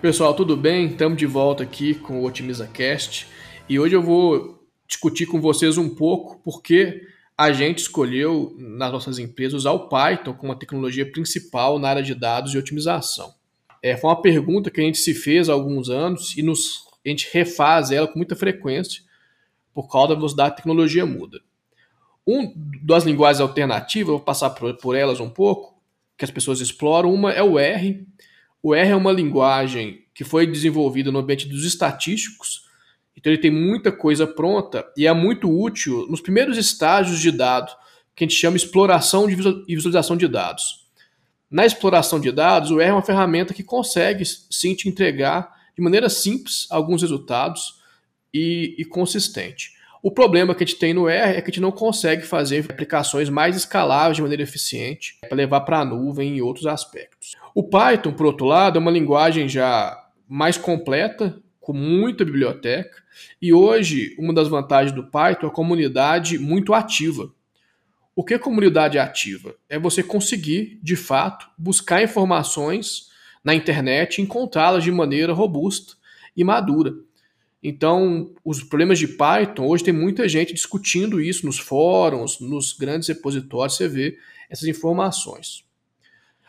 Pessoal, tudo bem? Estamos de volta aqui com o OtimizaCast e hoje eu vou discutir com vocês um pouco porque a gente escolheu nas nossas empresas usar o Python como a tecnologia principal na área de dados e otimização. É, foi uma pergunta que a gente se fez há alguns anos e nos, a gente refaz ela com muita frequência por causa da velocidade da tecnologia muda. Um das linguagens alternativas, vou passar por, por elas um pouco, que as pessoas exploram. Uma é o R. O R é uma linguagem que foi desenvolvida no ambiente dos estatísticos, então ele tem muita coisa pronta e é muito útil nos primeiros estágios de dado, que a gente chama exploração e visualização de dados. Na exploração de dados, o R é uma ferramenta que consegue sim te entregar de maneira simples alguns resultados e, e consistente. O problema que a gente tem no R é que a gente não consegue fazer aplicações mais escaláveis de maneira eficiente para levar para a nuvem e outros aspectos. O Python, por outro lado, é uma linguagem já mais completa, com muita biblioteca, e hoje uma das vantagens do Python é a comunidade muito ativa. O que é comunidade ativa? É você conseguir, de fato, buscar informações na internet e encontrá-las de maneira robusta e madura. Então, os problemas de Python, hoje tem muita gente discutindo isso nos fóruns, nos grandes repositórios, você vê essas informações.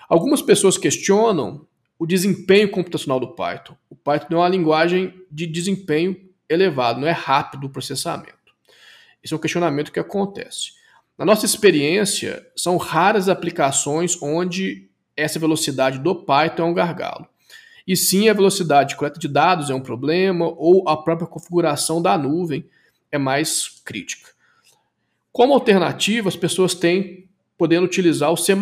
Algumas pessoas questionam o desempenho computacional do Python. O Python é uma linguagem de desempenho elevado, não é rápido o processamento. Esse é um questionamento que acontece. Na nossa experiência, são raras aplicações onde essa velocidade do Python é um gargalo e sim a velocidade de coleta de dados é um problema ou a própria configuração da nuvem é mais crítica. Como alternativa, as pessoas têm podendo utilizar o C++.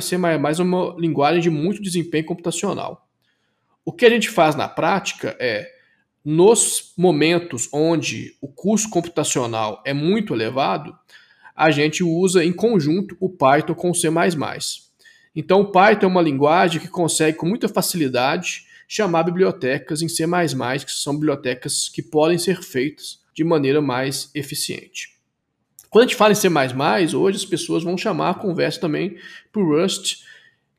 C++ é uma linguagem de muito desempenho computacional. O que a gente faz na prática é, nos momentos onde o custo computacional é muito elevado, a gente usa em conjunto o Python com o C++. Então, o Python é uma linguagem que consegue com muita facilidade chamar bibliotecas em C++, que são bibliotecas que podem ser feitas de maneira mais eficiente. Quando a gente fala em C++, hoje as pessoas vão chamar a conversa também para o Rust,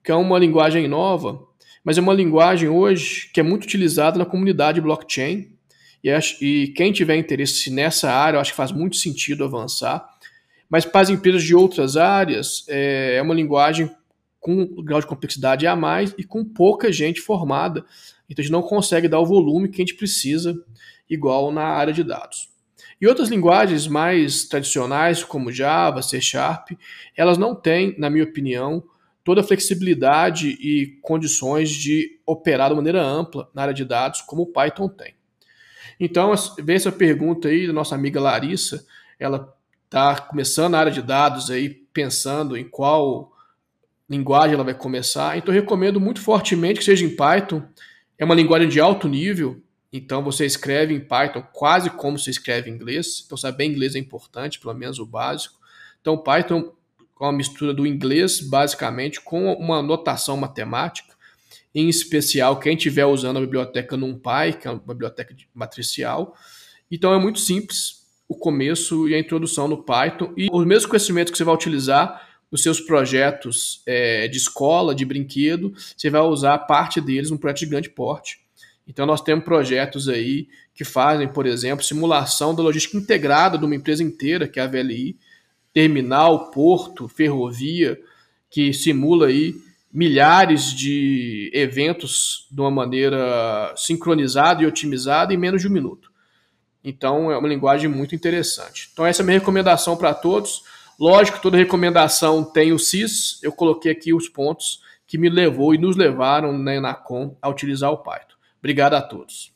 que é uma linguagem nova, mas é uma linguagem hoje que é muito utilizada na comunidade blockchain, e, quem tiver interesse nessa área, eu acho que faz muito sentido avançar. Mas para as empresas de outras áreas, é, é uma linguagem com um grau de complexidade a mais e com pouca gente formada. Então a gente não consegue dar o volume que a gente precisa, igual na área de dados. E outras linguagens mais tradicionais, como Java, C Sharp, elas não têm, na minha opinião, toda a flexibilidade e condições de operar de maneira ampla na área de dados, como o Python tem. Então, vem essa pergunta aí da nossa amiga Larissa, ela está começando na área de dados aí, pensando em qual linguagem ela vai começar. Então, recomendo muito fortemente que seja em Python. É uma linguagem de alto nível, então você escreve em Python quase como você escreve em inglês. Então, saber inglês é importante, pelo menos o básico. Então, Python é uma mistura do inglês, basicamente, com uma notação matemática. Em especial, quem estiver usando a biblioteca NumPy, que é uma biblioteca matricial. Então, é muito simples o começo e a introdução no Python. E os mesmos conhecimentos que você vai utilizar nos seus projetos é, de escola, de brinquedo, você vai usar parte deles num projeto de grande porte. Então nós temos projetos aí que fazem, por exemplo, simulação da logística integrada de uma empresa inteira, que é a VLI, terminal, porto, ferrovia, que simula aí milhares de eventos de uma maneira sincronizada e otimizada em menos de um minuto. Então é uma linguagem muito interessante. Então essa é a minha recomendação para todos. Lógico, toda recomendação tem o CIS, eu coloquei aqui os pontos que me levou e nos levaram na Enacom a utilizar o Python. Obrigado a todos.